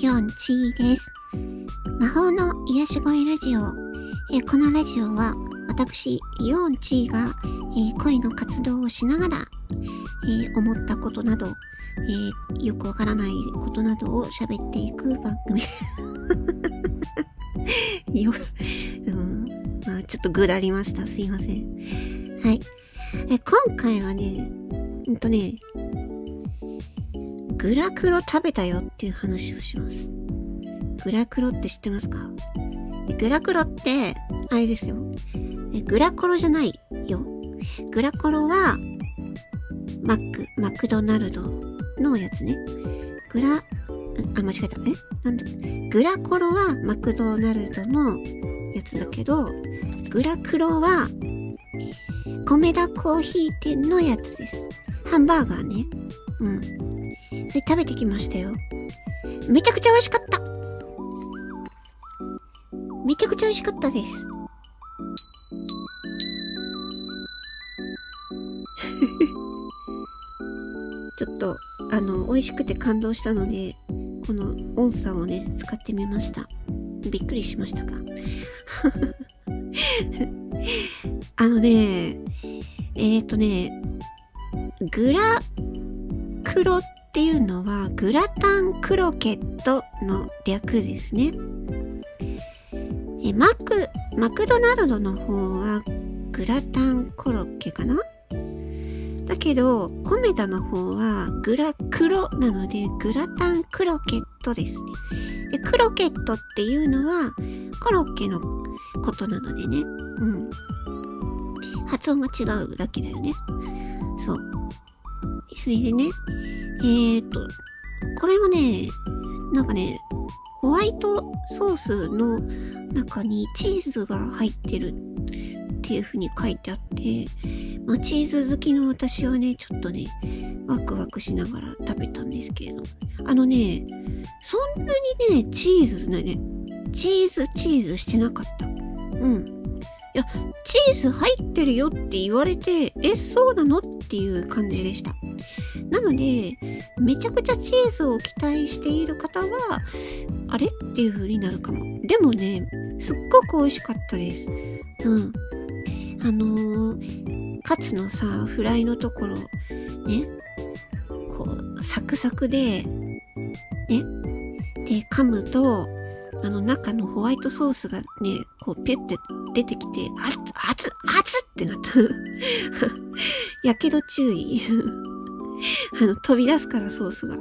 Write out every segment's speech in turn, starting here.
ヨンチーです。魔法の癒し声ラジオ。えこのラジオは私、ヨンチーが、え恋の活動をしながら、え思ったことなど、えよくわからないことなどを喋っていく番組。よ、うん、まあ、ちょっとぐだりました。すいません。はい。え今回はね、うんとね、グラクロ食べたよっていう話をします。グラクロって知ってますか？グラクロって、あれですよ。グラコロじゃないよ。グラコロは、マック、マクドナルドのやつね。グラ、あ、間違えた。え？なんだ？グラコロはマクドナルドのやつだけど、グラクロは、米田コーヒー店のやつです。ハンバーガーね。うん。それ食べてきましたよ。めちゃくちゃ美味しかった。めちゃくちゃ美味しかったです。ちょっと、あの、美味しくて感動したので、この音差をね、使ってみました。びっくりしましたか あのね、えっ、ー、とね、グラクロっっていうのはグラタンクロケットの略ですね。えマク、マクドナルドの方はグラタンコロッケかな？だけど、コメダの方はグラクロなのでグラタンクロケットですね。でクロケットっていうのはコロッケのことなのでね。うん。発音が違うだけだよね。そう。それでね、えーっと、これもね、なんかね、ホワイトソースの中にチーズが入ってるっていう風に書いてあって、まあ、チーズ好きの私はね、ちょっとね、ワクワクしながら食べたんですけれど、あのね、そんなにね、チーズね、チーズチーズしてなかった。うん。いや、チーズ入ってるよって言われて、え、そうなのっていう感じでした。なので、めちゃくちゃチーズを期待している方は、あれっていう風になるかも。でもね、すっごく美味しかったです。うん。あのー、カツのさ、フライのところ、ね、こう、サクサクで、ね、で、噛むと、あの中のホワイトソースがね、こうピュって出てきて、あつ、あつ、あつってなった。やけど注意。あの、飛び出すからソースが。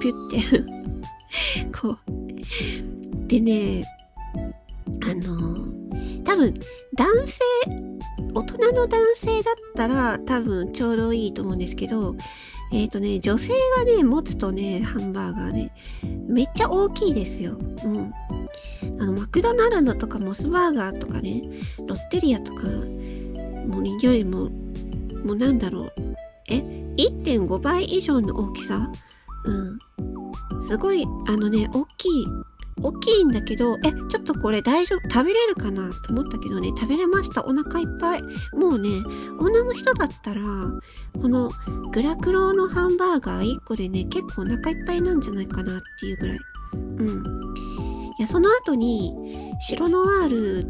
ピュって。こう。でね、あの、多分、男性、大人の男性だったら多分ちょうどいいと思うんですけど、えっ、とね、女性がね、持つとね、ハンバーガーね、めっちゃ大きいですよ。うん。あの、マクドナルドとかモスバーガーとかね、ロッテリアとか、もうよりも、もうなんだろう。え ?1.5 倍以上の大きさ？うん。すごい、あのね、大きい。大きいんだけど、え、ちょっとこれ大丈夫食べれるかな？と思ったけどね、食べれました。お腹いっぱい。もうね、女の人だったら、このグラクロのハンバーガー1個でね、結構お腹いっぱいなんじゃないかなっていうぐらい。うん。いや、その後に、白ノワール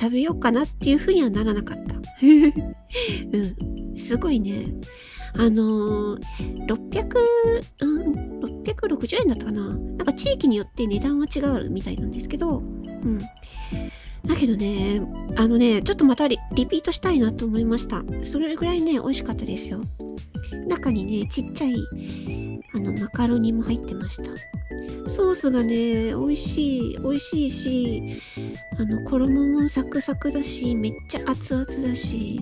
食べようかなっていうふうにはならなかった。うん。すごいね。あのー、600、うん、660円だったかななんか地域によって値段は違うみたいなんですけど、うん。だけどね、あのね、ちょっとまたリピートしたいなと思いました。それぐらいね、美味しかったですよ。中にね、ちっちゃい、あの、マカロニも入ってました。ソースがね、美味しい、美味しいし、あの、衣もサクサクだし、めっちゃ熱々だし、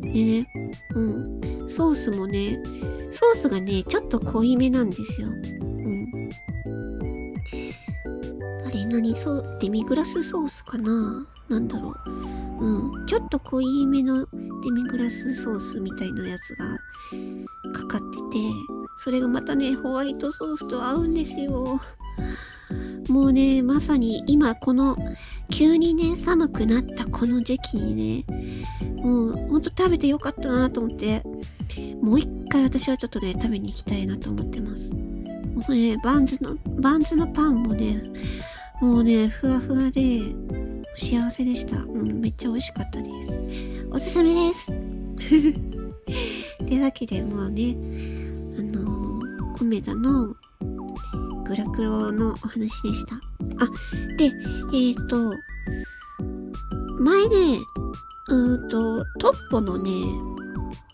でね、うん。ソースもね、ソースがね、ちょっと濃いめなんですよ。うん。あれ、何？そう、デミグラスソースかな？なんだろう。うん。ちょっと濃いめのデミグラスソースみたいなやつがかかってて、それがまたね、ホワイトソースと合うんですよ。もうね、まさに今この急にね、寒くなったこの時期にね、もうほんと食べてよかったなと思って、もう一回私はちょっとね、食べに行きたいなと思ってます。もうね、バンズの、バンズのパンもね、もうね、ふわふわで、幸せでした。うん、めっちゃ美味しかったです。おすすめです。というわけで、もうね、あのー、コメダのグラクロのお話でした。あ、で、えっ、ー、と、前ね、うんと、トッポのね、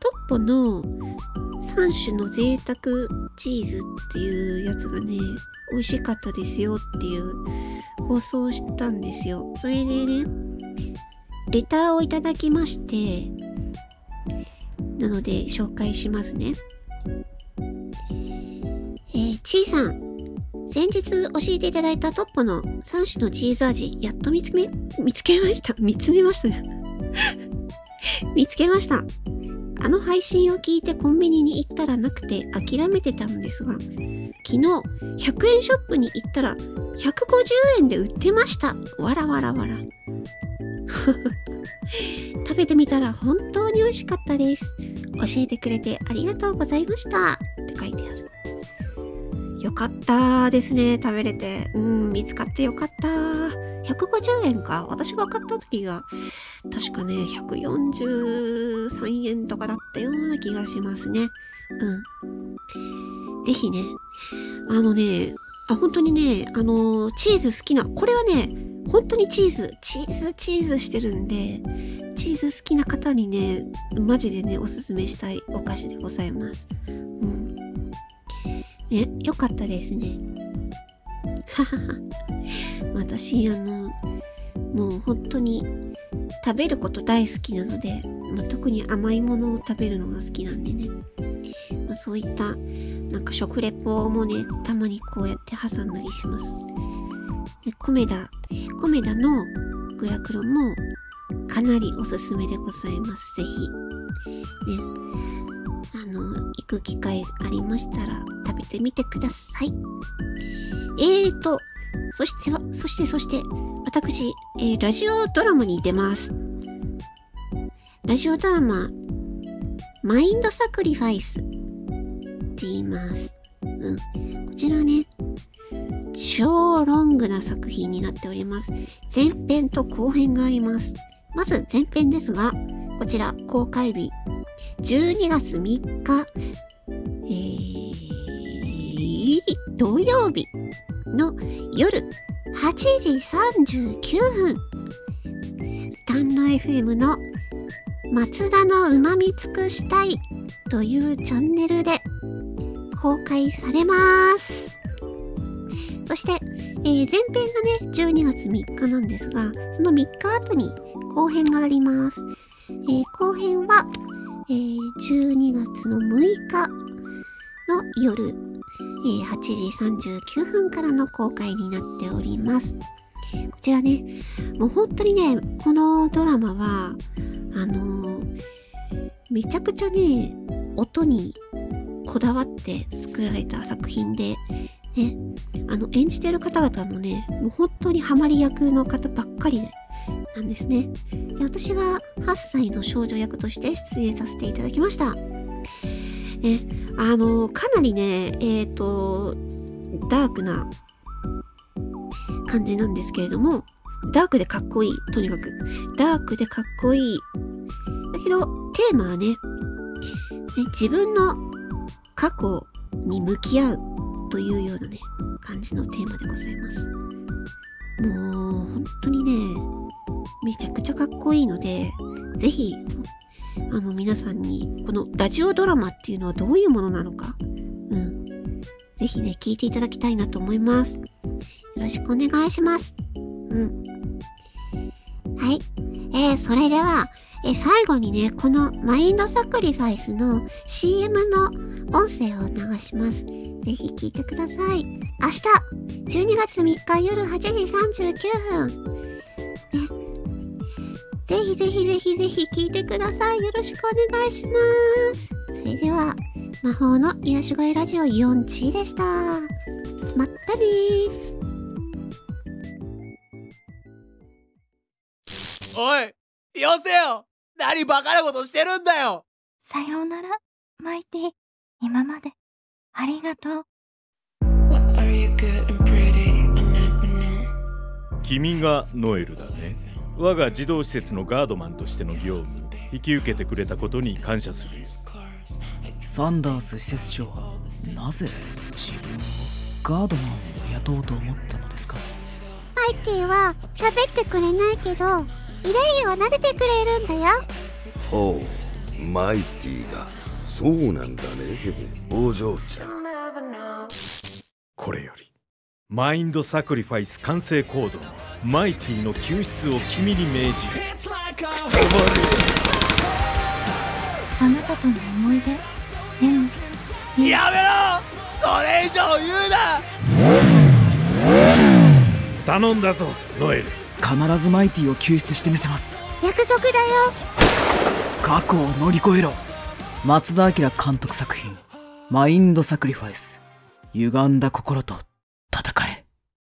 トッポの3種の贅沢チーズっていうやつがね、美味しかったですよっていう放送をしたんですよ。それでね、レターをいただきまして、なので紹介しますね。えー、ちーさん、先日教えていただいたトッポの3種のチーズ味、やっと見つけ、見つけました。見つめました。見つけました。あの配信を聞いてコンビニに行ったらなくて諦めてたんですが、昨日100円ショップに行ったら150円で売ってました。わらわらわら。食べてみたら本当に美味しかったです。教えてくれてありがとうございました。って書いてある。よかったですね。食べれて。うん、見つかってよかった。150円か。私が買った時は、確かね、143円とかだったような気がしますね。うん。ぜひね、あのね、あ、本当にね、あのチーズ好きな、これはね、本当にチーズ、チーズ、チーズしてるんで、チーズ好きな方にね、マジでね、おすすめしたいお菓子でございます。うん。ね、よかったですね。ははは。私、あの、もう本当に食べること大好きなので、まあ、特に甘いものを食べるのが好きなんでね。まあ、そういったなんか食レポもね、たまにこうやって挟んだりします。でコメダ、コメダのグラクロもかなりおすすめでございます。ぜひ。ね。あの、行く機会ありましたら食べてみてください。えーと、そしては、そしてそして、私、えー、ラジオドラマに出ます。ラジオドラマ、マインドサクリファイスって言います。うん。こちらね、超ロングな作品になっております。前編と後編があります。まず前編ですが、こちら公開日、12月3日、えー、土曜日の夜8時39分、スタンド FM の松田の旨味尽くしたいというチャンネルで公開されます。そして、えー、前編がね、12月3日なんですが、その3日後に後編があります。えー、後編は、えー、12月の6日の夜、えー、8時39分からの公開になっております。こちらね、もう本当にね、このドラマは、あのー、めちゃくちゃね、音にこだわって作られた作品で、ね、あの、演じてる方々もね、もう本当にハマり役の方ばっかりなんですね。で私は8歳の少女役として出演させていただきました。ね、あの、かなりね、えっ、ー、と、ダークな感じなんですけれども、ダークでかっこいい。とにかく。ダークでかっこいい。だけど、テーマはね、ね自分の過去に向き合うというようなね、感じのテーマでございます。もう、本当にね、めちゃくちゃかっこいいので、ぜひ、あの皆さんに、このラジオドラマっていうのはどういうものなのか、うん。ぜひね、聞いていただきたいなと思います。よろしくお願いします。うん。はい。えー、それでは、え最後にね、このマインドサクリファイスの CM の音声を流します。ぜひ聞いてください。明日、12月3日夜8時39分。ね。ぜひぜひぜひぜひ聞いてください。よろしくお願いします。それでは、魔法の癒し声ラジオ4チでした。まったねおいよせよ何バカなことしてるんだよさようなら、マイティ。今まで、ありがとう。君がノエルだね我が児童施設のガードマンとしての業務引き受けてくれたことに感謝する。よサンダース施設長はなぜ自分をガードマンを雇おうと思ったのですか？マイティは喋ってくれないけどイレイユは撫でてくれるんだよ。ほうマイティが。そうなんだね。お嬢ちゃん。これよりマインドサクリファイス完成行動マイティの救出を君に命じる。あなたとの思い出？でもやめろ！それ以上言うな！頼んだぞノエル。必ずマイティを救出してみせます。約束だよ。過去を乗り越えろ。松田明監督作品「マインドサクリファイス。歪んだ心と